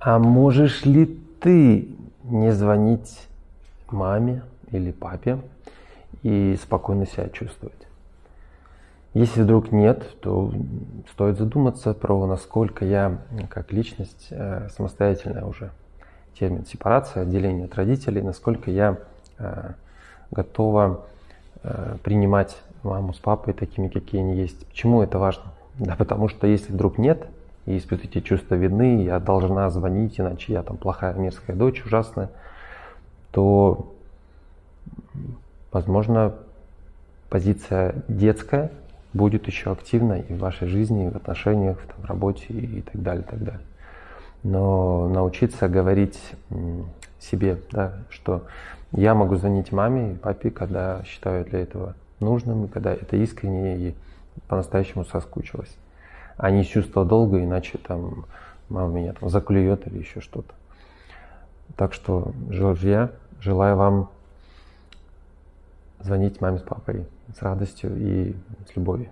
А можешь ли ты не звонить маме или папе и спокойно себя чувствовать? Если вдруг нет, то стоит задуматься про насколько я как личность э, самостоятельная уже. Термин сепарация, отделение от родителей, насколько я э, готова э, принимать маму с папой такими, какие они есть. Почему это важно? Да потому что если вдруг нет, и испытываете чувство вины, я должна звонить, иначе я там плохая, мерзкая дочь, ужасная, то, возможно, позиция детская будет еще активна и в вашей жизни, и в отношениях, в, в работе и так далее, так далее. Но научиться говорить себе, да, что я могу звонить маме и папе, когда считаю для этого нужным, и когда это искренне и по-настоящему соскучилась. А не чувство долга, иначе там мама меня там заклюет или еще что-то. Так что, друзья, желаю вам звонить маме с папой с радостью и с любовью.